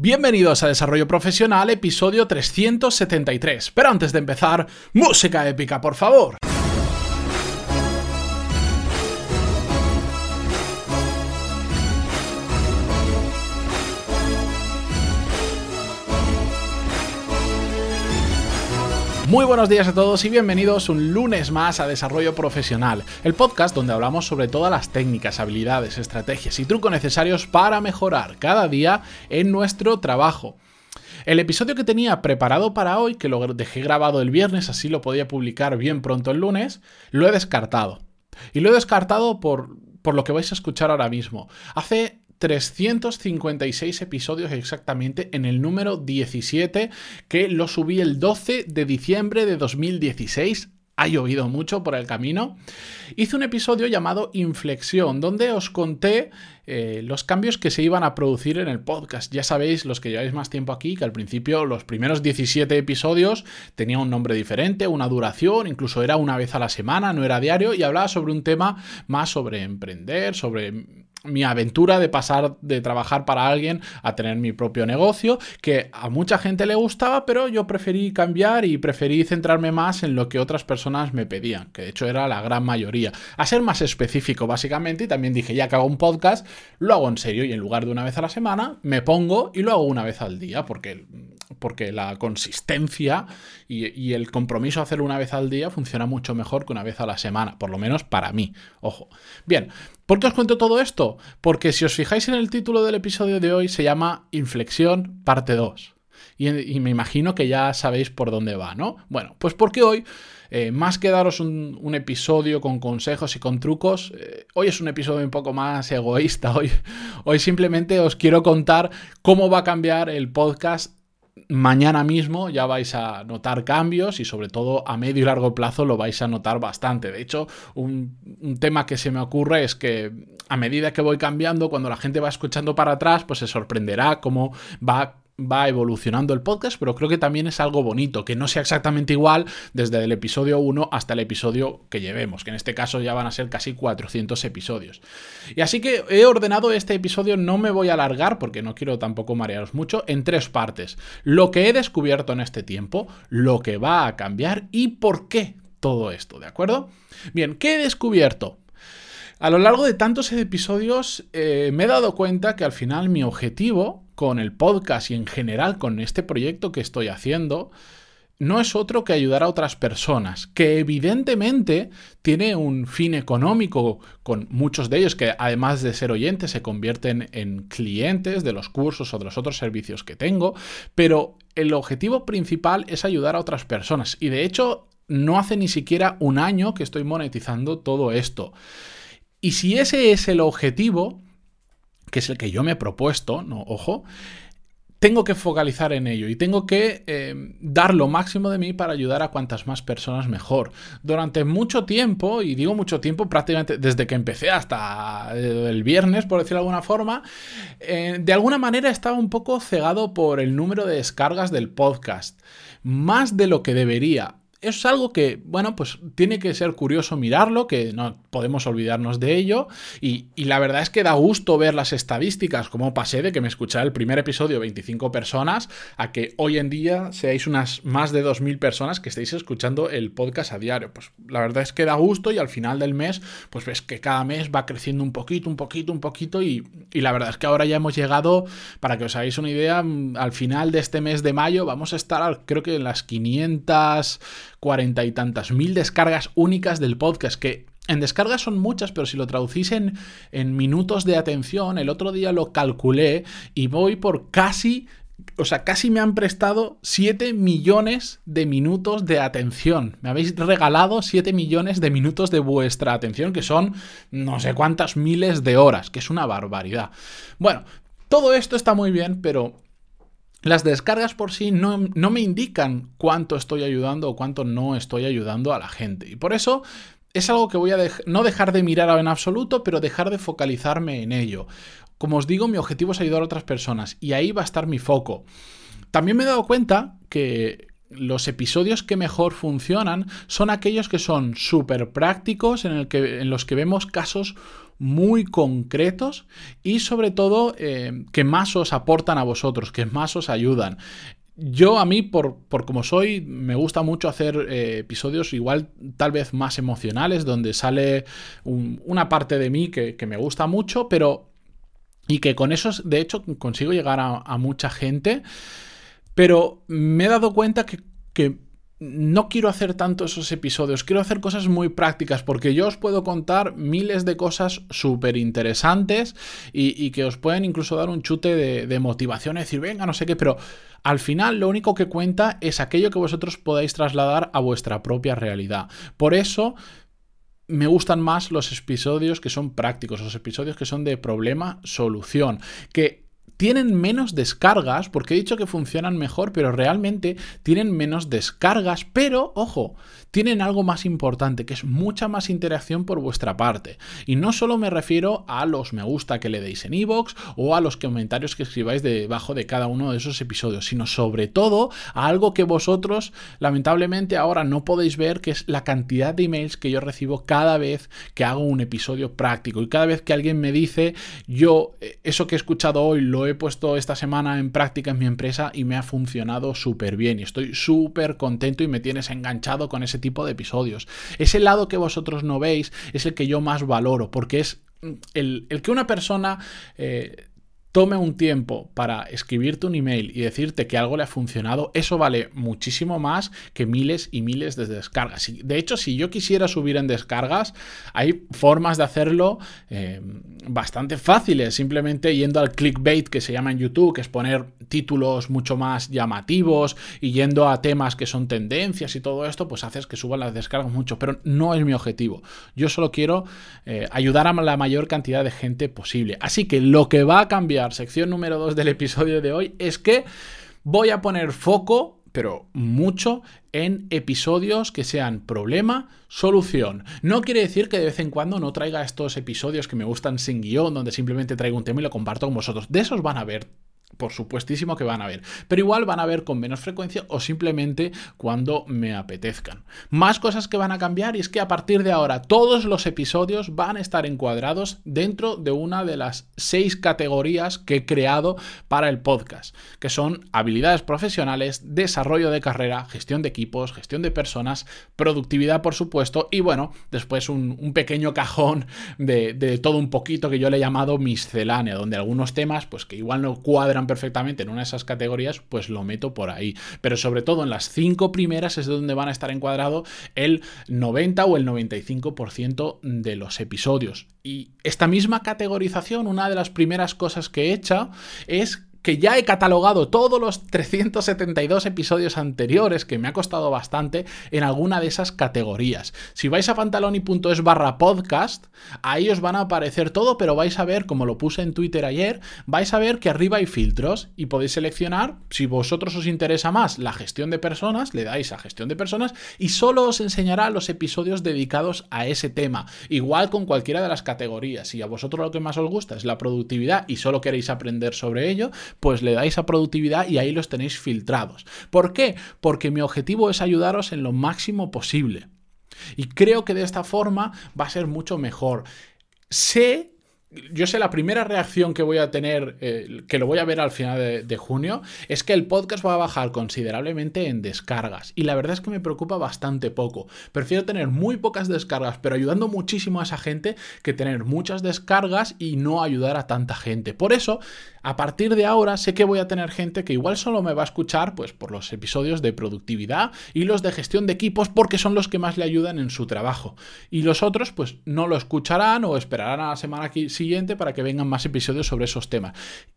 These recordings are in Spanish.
Bienvenidos a Desarrollo Profesional, episodio 373. Pero antes de empezar, música épica, por favor. Muy buenos días a todos y bienvenidos un lunes más a Desarrollo Profesional, el podcast donde hablamos sobre todas las técnicas, habilidades, estrategias y trucos necesarios para mejorar cada día en nuestro trabajo. El episodio que tenía preparado para hoy, que lo dejé grabado el viernes, así lo podía publicar bien pronto el lunes, lo he descartado. Y lo he descartado por, por lo que vais a escuchar ahora mismo. Hace 356 episodios exactamente en el número 17 que lo subí el 12 de diciembre de 2016 ha llovido mucho por el camino, hice un episodio llamado Inflexión, donde os conté eh, los cambios que se iban a producir en el podcast. Ya sabéis, los que lleváis más tiempo aquí, que al principio los primeros 17 episodios tenían un nombre diferente, una duración, incluso era una vez a la semana, no era diario, y hablaba sobre un tema más sobre emprender, sobre mi aventura de pasar de trabajar para alguien a tener mi propio negocio, que a mucha gente le gustaba, pero yo preferí cambiar y preferí centrarme más en lo que otras personas me pedían, que de hecho era la gran mayoría. A ser más específico, básicamente, y también dije, ya que hago un podcast, lo hago en serio y en lugar de una vez a la semana, me pongo y lo hago una vez al día, porque porque la consistencia y, el compromiso a hacerlo una vez al día funciona mucho mejor que una vez a la semana, por lo menos para mí. Ojo. Bien, ¿por qué os cuento todo esto? Porque si os fijáis en el título del episodio de hoy, se llama Inflexión parte 2. Y, me imagino que ya sabéis por dónde va, ¿no? Bueno, pues porque hoy, eh, más que daros un, episodio con consejos y con trucos, eh, hoy es un episodio un poco más egoísta. Hoy, hoy simplemente os quiero contar cómo va a cambiar el podcast mañana mismo ya vais a notar cambios y sobre todo a medio y largo plazo lo vais a notar bastante. De hecho, un, tema que se me ocurre es que a medida que voy cambiando, cuando la gente va escuchando para atrás, pues se sorprenderá cómo va va evolucionando el podcast, pero creo que también es algo bonito, que no sea exactamente igual desde el episodio 1 hasta el episodio que llevemos, que en este caso ya van a ser casi 400 episodios. Y así que he ordenado este episodio, no me voy a alargar porque no quiero tampoco marearos mucho, en tres partes. Lo que he descubierto en este tiempo, lo que va a cambiar y por qué todo esto, ¿de acuerdo? Bien, ¿qué he descubierto? A lo largo de tantos episodios eh, me he dado cuenta que al final mi objetivo con el podcast y en general con este proyecto que estoy haciendo no es otro que ayudar a otras personas, que evidentemente tiene un fin económico con muchos de ellos que además de ser oyentes se convierten en clientes de los cursos o de los otros servicios que tengo, pero el objetivo principal es ayudar a otras personas y de hecho no hace ni siquiera un año que estoy monetizando todo esto. Y si ese es el objetivo, que es el que yo me he propuesto, no, ojo, tengo que focalizar en ello y tengo que eh, dar lo máximo de mí para ayudar a cuantas más personas mejor. Durante mucho tiempo, y digo mucho tiempo, prácticamente desde que empecé hasta eh, el viernes, por decirlo de alguna forma, eh, de alguna manera estaba un poco cegado por el número de descargas del podcast. Más de lo que debería es algo que, bueno, pues tiene que ser curioso mirarlo, que no podemos olvidarnos de ello. Y, la verdad es que da gusto ver las estadísticas, como pasé de que me escuchara el primer episodio 25 personas, a que hoy en día seáis unas más de 2.000 personas que estéis escuchando el podcast a diario. Pues la verdad es que da gusto y al final del mes, pues ves que cada mes va creciendo un poquito, un poquito, un poquito. Y, y la verdad es que ahora ya hemos llegado, para que os hagáis una idea, al final de este mes de mayo vamos a estar, creo que en las 500 cuarenta y tantas mil descargas únicas del podcast, que en descargas son muchas, pero si lo traducís en, minutos de atención, el otro día lo calculé y voy por casi o sea, casi me han prestado 7 millones de minutos de atención. Me habéis regalado 7 millones de minutos de vuestra atención, que son no sé cuántas miles de horas, que es una barbaridad. Bueno, todo esto está muy bien, pero las descargas por sí no, me indican cuánto estoy ayudando o cuánto no estoy ayudando a la gente. Y por eso es algo que voy a no dejar de mirar en absoluto, pero dejar de focalizarme en ello. Como os digo, mi objetivo es ayudar a otras personas y ahí va a estar mi foco. También me he dado cuenta que los episodios que mejor funcionan son aquellos que son súper prácticos, en, en los que vemos casos muy concretos y sobre todo eh, que más os aportan a vosotros, que más os ayudan. Yo a mí, por, por como soy, me gusta mucho hacer eh, episodios igual tal vez más emocionales, donde sale una parte de mí que, me gusta mucho, pero... Y que con eso, de hecho, consigo llegar a, mucha gente. Pero me he dado cuenta que, que no quiero hacer tanto esos episodios, quiero hacer cosas muy prácticas porque yo os puedo contar miles de cosas súper interesantes y, que os pueden incluso dar un chute de, de, motivación y decir, venga, no sé qué, pero al final lo único que cuenta es aquello que vosotros podáis trasladar a vuestra propia realidad. Por eso me gustan más los episodios que son prácticos, los episodios que son de problema-solución, que tienen menos descargas, porque he dicho que funcionan mejor, pero realmente tienen menos descargas, pero ojo, tienen algo más importante, que es mucha más interacción por vuestra parte. Y no solo me refiero a los me gusta que le deis en iVoox o a los comentarios que escribáis debajo de cada uno de esos episodios, sino sobre todo a algo que vosotros lamentablemente ahora no podéis ver, que es la cantidad de emails que yo recibo cada vez que hago un episodio práctico. Y cada vez que alguien me dice, yo eh, eso que he escuchado hoy lo he puesto esta semana en práctica en mi empresa y me ha funcionado súper bien y estoy súper contento y me tienes enganchado con ese tipo de episodios. Ese lado que vosotros no veis es el que yo más valoro, porque es el, que una persona eh, tome un tiempo para escribirte un email y decirte que algo le ha funcionado, eso vale muchísimo más que miles y miles de descargas. De hecho, si yo quisiera subir en descargas, hay formas de hacerlo eh, bastante fáciles, simplemente yendo al clickbait que se llama en YouTube, que es poner títulos mucho más llamativos y yendo a temas que son tendencias y todo esto, pues haces que suban las descargas mucho, pero no es mi objetivo. Yo solo quiero eh, ayudar a la mayor cantidad de gente posible. Así que lo que va a cambiar sección número 2 del episodio de hoy, es que voy a poner foco, pero mucho, en episodios que sean problema, solución. No quiere decir que de vez en cuando no traiga estos episodios que me gustan sin guion, donde simplemente traigo un tema y lo comparto con vosotros. De esos van a ver por supuestísimo que van a ver. Pero igual van a ver con menos frecuencia o simplemente cuando me apetezcan. Más cosas que van a cambiar y es que a partir de ahora todos los episodios van a estar encuadrados dentro de una de las seis categorías que he creado para el podcast, que son habilidades profesionales, desarrollo de carrera, gestión de equipos, gestión de personas, productividad por supuesto y bueno, después un, pequeño cajón de, de todo un poquito que yo le he llamado miscelánea, donde algunos temas pues que igual no cuadran perfectamente en una de esas categorías, pues lo meto por ahí. Pero sobre todo en las cinco primeras es donde van a estar encuadrado el 90 o el 95% de los episodios. Y esta misma categorización, una de las primeras cosas que he hecho es que ya he catalogado todos los 372 episodios anteriores, que me ha costado bastante, en alguna de esas categorías. Si vais a pantaloni.es barra podcast, ahí os van a aparecer todo, pero vais a ver, como lo puse en Twitter ayer, vais a ver que arriba hay filtros y podéis seleccionar, si vosotros os interesa más la gestión de personas, le dais a gestión de personas y solo os enseñará los episodios dedicados a ese tema. Igual con cualquiera de las categorías. Si a vosotros lo que más os gusta es la productividad y solo queréis aprender sobre ello, pues le dais a productividad y ahí los tenéis filtrados. ¿Por qué? Porque mi objetivo es ayudaros en lo máximo posible. Y creo que de esta forma va a ser mucho mejor. Sé yo sé la primera reacción que voy a tener, eh, que lo voy a ver al final de, de, junio, es que el podcast va a bajar considerablemente en descargas. Y la verdad es que me preocupa bastante poco. Prefiero tener muy pocas descargas, pero ayudando muchísimo a esa gente, que tener muchas descargas y no ayudar a tanta gente. Por eso, a partir de ahora sé que voy a tener gente que igual solo me va a escuchar pues por los episodios de productividad y los de gestión de equipos porque son los que más le ayudan en su trabajo. Y los otros pues no lo escucharán o esperarán a la semana siguiente para que vengan más episodios sobre esos temas.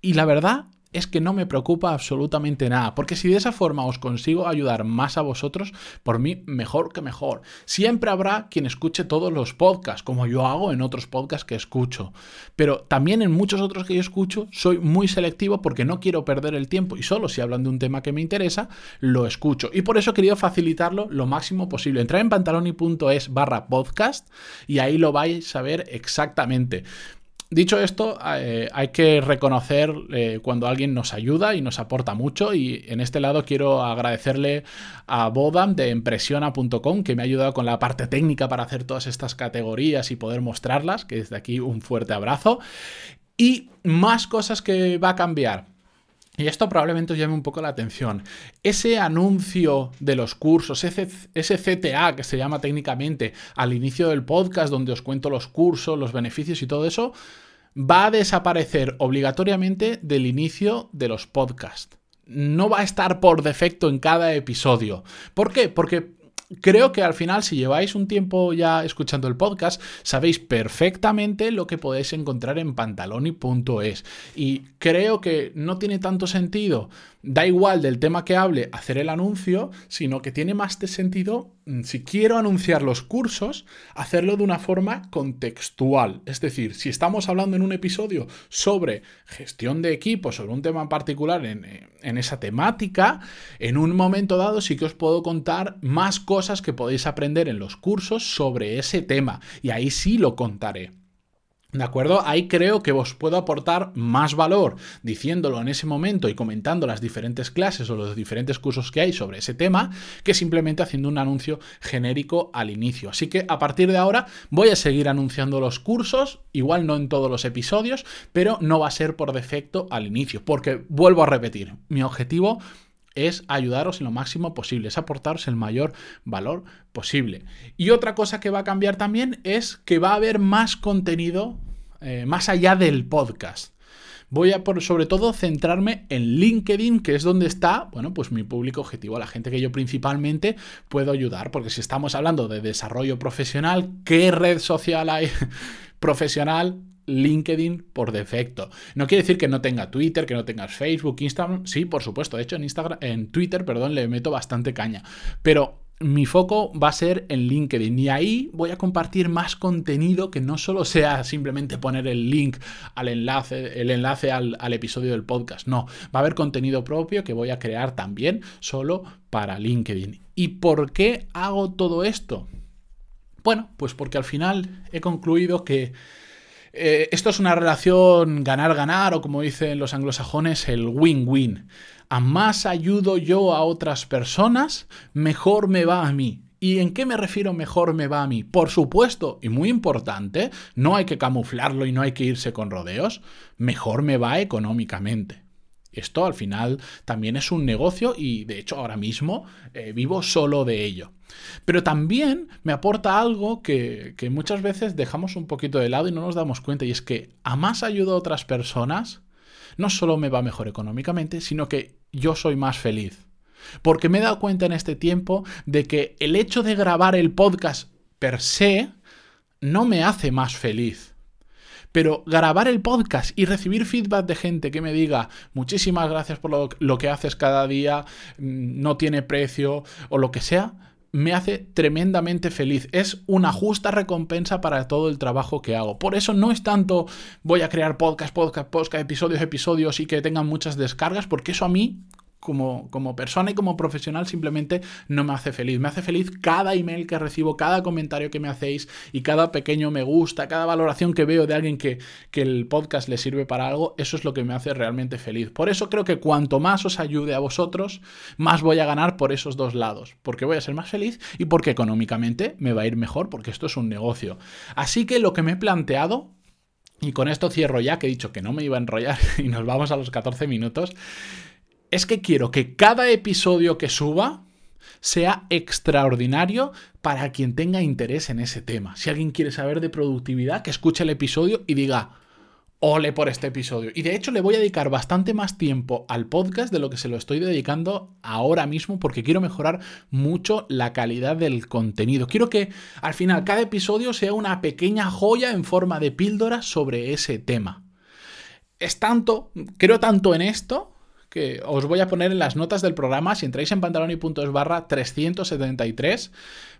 Y la verdad es que no me preocupa absolutamente nada, porque si de esa forma os consigo ayudar más a vosotros, por mí mejor que mejor. Siempre habrá quien escuche todos los podcasts, como yo hago en otros podcasts que escucho, pero también en muchos otros que yo escucho soy muy selectivo porque no quiero perder el tiempo y solo si hablan de un tema que me interesa, lo escucho. Y por eso he querido facilitarlo lo máximo posible. Entrar en pantaloni.es barra podcast y ahí lo vais a ver exactamente. Dicho esto, eh, hay que reconocer eh, cuando alguien nos ayuda y nos aporta mucho y en este lado quiero agradecerle a Bodam de impresiona.com que me ha ayudado con la parte técnica para hacer todas estas categorías y poder mostrarlas, que desde aquí un fuerte abrazo. Y más cosas que va a cambiar. Y esto probablemente os llame un poco la atención. Ese anuncio de los cursos, ese, CTA que se llama técnicamente al inicio del podcast donde os cuento los cursos, los beneficios y todo eso, va a desaparecer obligatoriamente del inicio de los podcasts. No va a estar por defecto en cada episodio. ¿Por qué? Porque creo que al final, si lleváis un tiempo ya escuchando el podcast, sabéis perfectamente lo que podéis encontrar en pantaloni.es. Y creo que no tiene tanto sentido, da igual del tema que hable, hacer el anuncio, sino que tiene más de sentido, mm, si quiero anunciar los cursos, hacerlo de una forma contextual. Es decir, si estamos hablando en un episodio sobre gestión de equipos, sobre un tema en particular en, en esa temática, en un momento dado sí que os puedo contar más cosas que podéis aprender en los cursos sobre ese tema. Y ahí sí lo contaré. ¿De acuerdo? Ahí creo que os puedo aportar más valor diciéndolo en ese momento y comentando las diferentes clases o los diferentes cursos que hay sobre ese tema que simplemente haciendo un anuncio genérico al inicio. Así que a partir de ahora voy a seguir anunciando los cursos, igual no en todos los episodios, pero no va a ser por defecto al inicio, porque vuelvo a repetir, mi objetivo es ayudaros en lo máximo posible, es aportaros el mayor valor posible. Y otra cosa que va a cambiar también es que va a haber más contenido eh, más allá del podcast. Voy a por, sobre todo centrarme en LinkedIn, que es donde está, bueno, pues mi público objetivo, la gente que yo principalmente puedo ayudar, porque si estamos hablando de desarrollo profesional, ¿qué red social hay profesional LinkedIn por defecto. No quiere decir que no tenga Twitter, que no tengas Facebook, Instagram. Sí, por supuesto. De hecho, en Instagram, en Twitter, perdón, le meto bastante caña. Pero mi foco va a ser en LinkedIn y ahí voy a compartir más contenido que no solo sea simplemente poner el link al enlace, el enlace al, al, episodio del podcast. No, va a haber contenido propio que voy a crear también solo para LinkedIn. ¿Y por qué hago todo esto? Bueno, pues porque al final he concluido que eh, esto es una relación ganar-ganar o como dicen los anglosajones, el win-win. A más ayudo yo a otras personas, mejor me va a mí. ¿Y en qué me refiero mejor me va a mí? Por supuesto, y muy importante, no hay que camuflarlo y no hay que irse con rodeos, mejor me va económicamente. Esto al final también es un negocio y de hecho ahora mismo eh, vivo solo de ello. Pero también me aporta algo que, que, muchas veces dejamos un poquito de lado y no nos damos cuenta y es que a más ayudo a otras personas, no solo me va mejor económicamente, sino que yo soy más feliz. Porque me he dado cuenta en este tiempo de que el hecho de grabar el podcast per se no me hace más feliz. Pero grabar el podcast y recibir feedback de gente que me diga muchísimas gracias por lo, que haces cada día, mm, no tiene precio o lo que sea, me hace tremendamente feliz. Es una justa recompensa para todo el trabajo que hago. Por eso no es tanto voy a crear podcast, podcast, podcast, episodios, episodios y que tengan muchas descargas, porque eso a mí como, persona y como profesional simplemente no me hace feliz. Me hace feliz cada email que recibo, cada comentario que me hacéis y cada pequeño me gusta, cada valoración que veo de alguien que, que el podcast le sirve para algo. Eso es lo que me hace realmente feliz. Por eso creo que cuanto más os ayude a vosotros, más voy a ganar por esos dos lados. Porque voy a ser más feliz y porque económicamente me va a ir mejor, porque esto es un negocio. Así que lo que me he planteado y con esto cierro ya, que he dicho que no me iba a enrollar y nos vamos a los 14 minutos es que quiero que cada episodio que suba sea extraordinario para quien tenga interés en ese tema. Si alguien quiere saber de productividad, que escuche el episodio y diga, ole por este episodio. Y de hecho le voy a dedicar bastante más tiempo al podcast de lo que se lo estoy dedicando ahora mismo porque quiero mejorar mucho la calidad del contenido. Quiero que al final cada episodio sea una pequeña joya en forma de píldora sobre ese tema. Es tanto, creo tanto en esto que os voy a poner en las notas del programa, si entráis en pantaloni.es barra 373,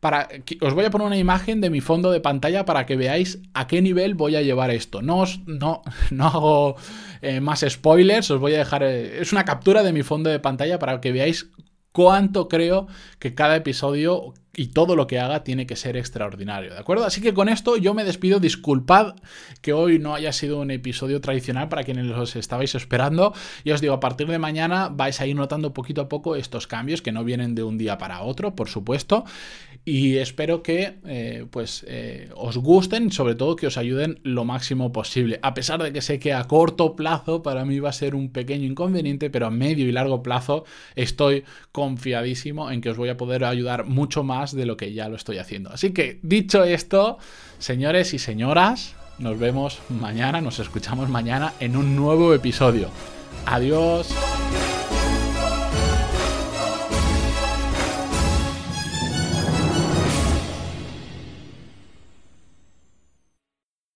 para, os voy a poner una imagen de mi fondo de pantalla para que veáis a qué nivel voy a llevar esto. No, no, no hago eh, más spoilers, os voy a dejar, eh, es una captura de mi fondo de pantalla para que veáis cuánto creo que cada episodio y todo lo que haga tiene que ser extraordinario, ¿de acuerdo? Así que con esto yo me despido, disculpad que hoy no haya sido un episodio tradicional para quienes los estabais esperando, y os digo, a partir de mañana vais a ir notando poquito a poco estos cambios que no vienen de un día para otro, por supuesto, y espero que eh, pues eh, os gusten, sobre todo que os ayuden lo máximo posible, a pesar de que sé que a corto plazo para mí va a ser un pequeño inconveniente, pero a medio y largo plazo estoy confiadísimo en que os voy a poder ayudar mucho de lo que ya lo estoy haciendo. Así que, dicho esto, señores y señoras, nos vemos mañana, nos escuchamos mañana en un nuevo episodio. Adiós.